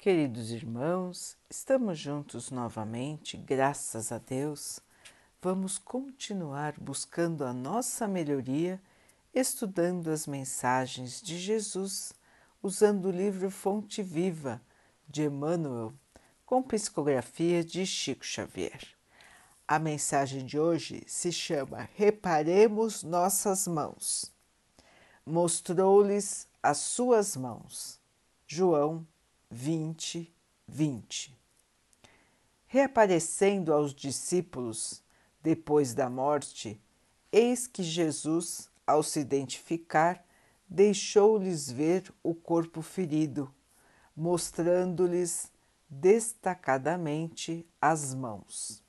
Queridos irmãos, estamos juntos novamente, graças a Deus. Vamos continuar buscando a nossa melhoria, estudando as mensagens de Jesus, usando o livro Fonte Viva de Emmanuel, com psicografia de Chico Xavier. A mensagem de hoje se chama Reparemos nossas mãos. Mostrou-lhes as suas mãos. João 20, 20. Reaparecendo aos discípulos depois da morte, eis que Jesus, ao se identificar, deixou-lhes ver o corpo ferido, mostrando-lhes destacadamente as mãos.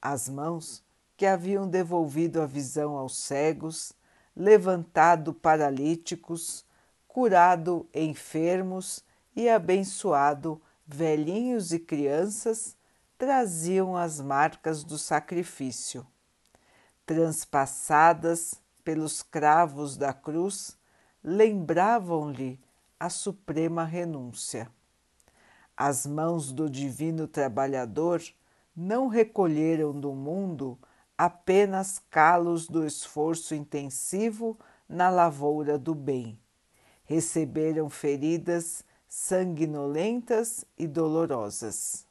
As mãos que haviam devolvido a visão aos cegos, levantado paralíticos, curado enfermos e abençoado velhinhos e crianças traziam as marcas do sacrifício. Transpassadas pelos cravos da cruz, lembravam-lhe a suprema renúncia. As mãos do Divino Trabalhador não recolheram do mundo apenas calos do esforço intensivo na lavoura do bem. Receberam feridas sanguinolentas e dolorosas.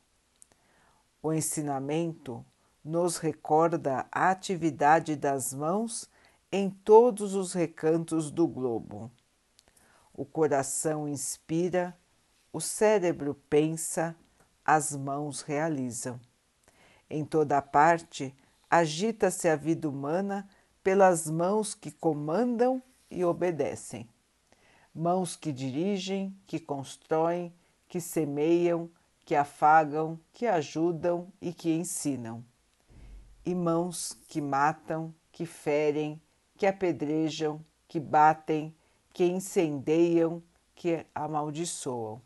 O ensinamento nos recorda a atividade das mãos em todos os recantos do globo. O coração inspira, o cérebro pensa, as mãos realizam. Em toda parte agita-se a vida humana pelas mãos que comandam e obedecem mãos que dirigem, que constroem, que semeiam, que afagam, que ajudam e que ensinam. E mãos que matam, que ferem, que apedrejam, que batem, que incendeiam, que amaldiçoam.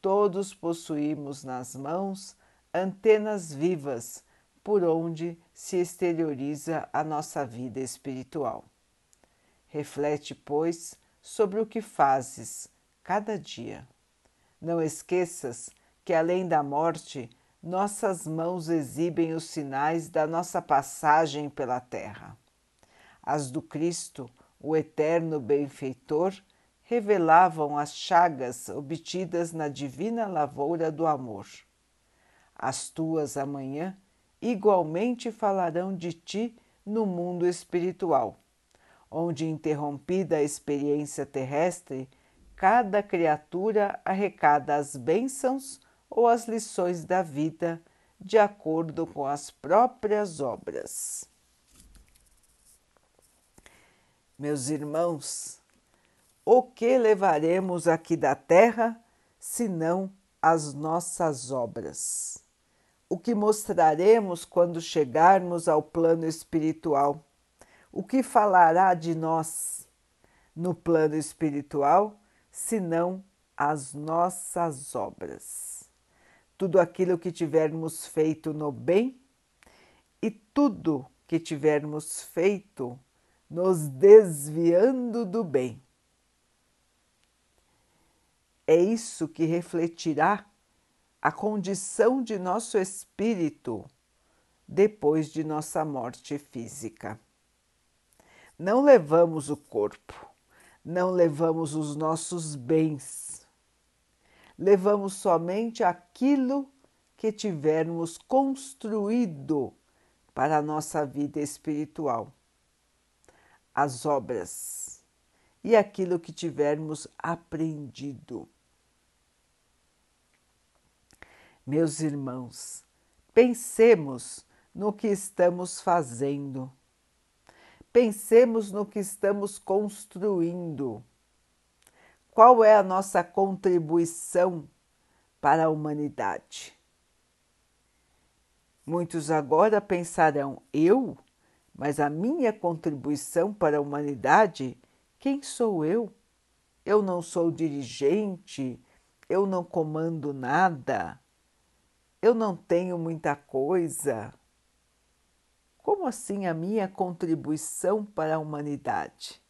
Todos possuímos nas mãos antenas vivas por onde se exterioriza a nossa vida espiritual. Reflete, pois, sobre o que fazes cada dia. Não esqueças que, além da morte, nossas mãos exibem os sinais da nossa passagem pela terra. As do Cristo, o eterno benfeitor, revelavam as chagas obtidas na divina lavoura do amor. As tuas amanhã igualmente falarão de ti no mundo espiritual onde, interrompida a experiência terrestre, cada criatura arrecada as bênçãos ou as lições da vida de acordo com as próprias obras. Meus irmãos, o que levaremos aqui da terra senão as nossas obras? O que mostraremos quando chegarmos ao plano espiritual? O que falará de nós no plano espiritual, senão as nossas obras? Tudo aquilo que tivermos feito no bem e tudo que tivermos feito nos desviando do bem. É isso que refletirá a condição de nosso espírito depois de nossa morte física. Não levamos o corpo, não levamos os nossos bens, levamos somente aquilo que tivermos construído para a nossa vida espiritual, as obras e aquilo que tivermos aprendido. Meus irmãos, pensemos no que estamos fazendo Pensemos no que estamos construindo. Qual é a nossa contribuição para a humanidade? Muitos agora pensarão: eu? Mas a minha contribuição para a humanidade? Quem sou eu? Eu não sou dirigente, eu não comando nada, eu não tenho muita coisa. Como assim a minha contribuição para a humanidade?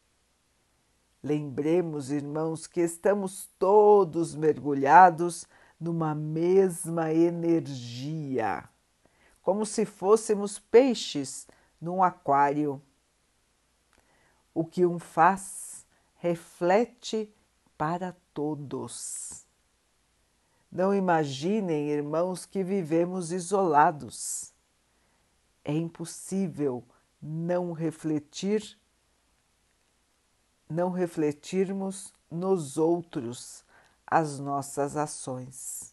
Lembremos, irmãos, que estamos todos mergulhados numa mesma energia, como se fôssemos peixes num aquário. O que um faz reflete para todos. Não imaginem, irmãos, que vivemos isolados. É impossível não refletir, não refletirmos nos outros as nossas ações,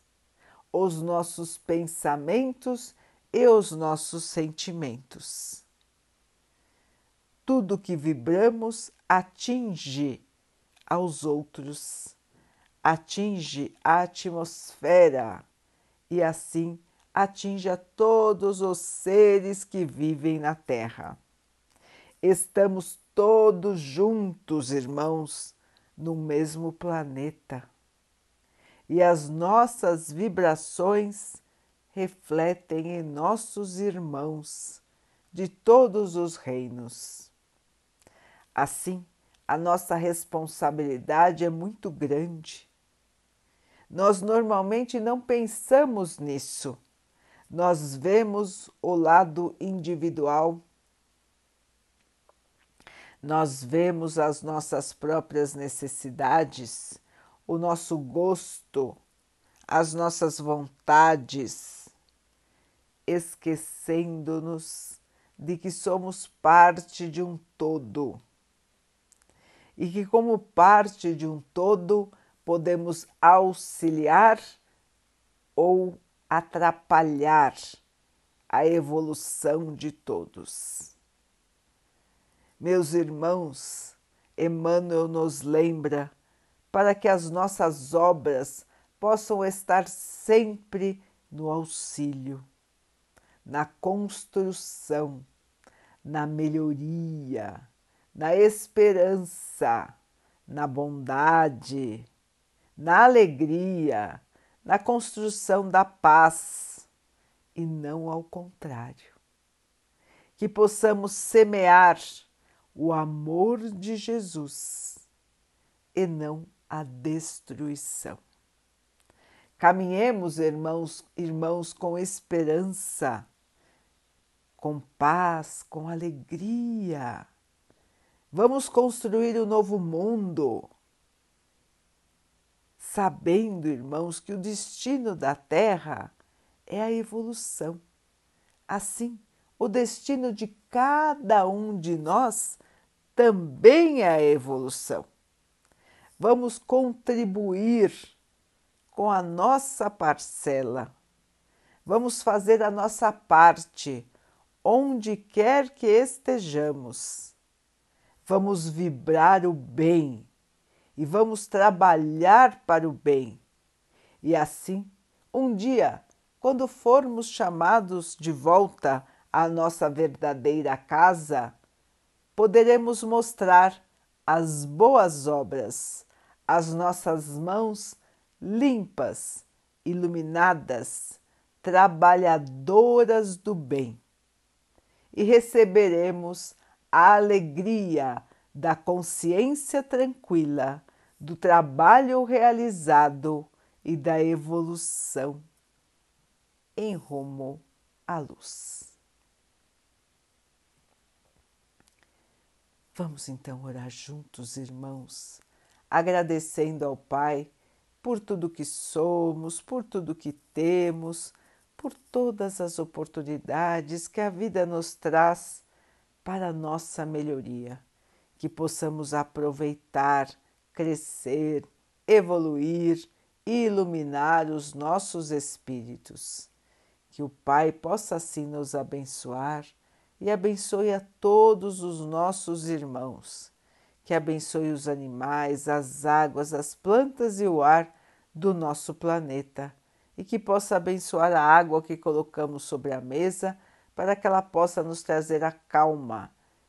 os nossos pensamentos e os nossos sentimentos. Tudo que vibramos atinge aos outros, atinge a atmosfera e assim atinge a todos os seres que vivem na Terra. Estamos todos juntos, irmãos, no mesmo planeta. E as nossas vibrações refletem em nossos irmãos de todos os reinos. Assim, a nossa responsabilidade é muito grande. Nós normalmente não pensamos nisso. Nós vemos o lado individual, nós vemos as nossas próprias necessidades, o nosso gosto, as nossas vontades, esquecendo-nos de que somos parte de um todo. E que, como parte de um todo, podemos auxiliar ou atrapalhar a evolução de todos. Meus irmãos, Emmanuel nos lembra para que as nossas obras possam estar sempre no auxílio, na construção, na melhoria na esperança, na bondade, na alegria, na construção da paz e não ao contrário. Que possamos semear o amor de Jesus e não a destruição. Caminhemos, irmãos, irmãos, com esperança, com paz, com alegria Vamos construir um novo mundo. Sabendo, irmãos, que o destino da Terra é a evolução. Assim, o destino de cada um de nós também é a evolução. Vamos contribuir com a nossa parcela. Vamos fazer a nossa parte, onde quer que estejamos vamos vibrar o bem e vamos trabalhar para o bem. E assim, um dia, quando formos chamados de volta à nossa verdadeira casa, poderemos mostrar as boas obras, as nossas mãos limpas, iluminadas, trabalhadoras do bem. E receberemos a alegria da consciência tranquila, do trabalho realizado e da evolução em rumo à luz. Vamos então orar juntos, irmãos, agradecendo ao Pai por tudo que somos, por tudo que temos, por todas as oportunidades que a vida nos traz para a nossa melhoria, que possamos aproveitar, crescer, evoluir e iluminar os nossos espíritos. Que o Pai possa assim nos abençoar e abençoe a todos os nossos irmãos. Que abençoe os animais, as águas, as plantas e o ar do nosso planeta e que possa abençoar a água que colocamos sobre a mesa para que ela possa nos trazer a calma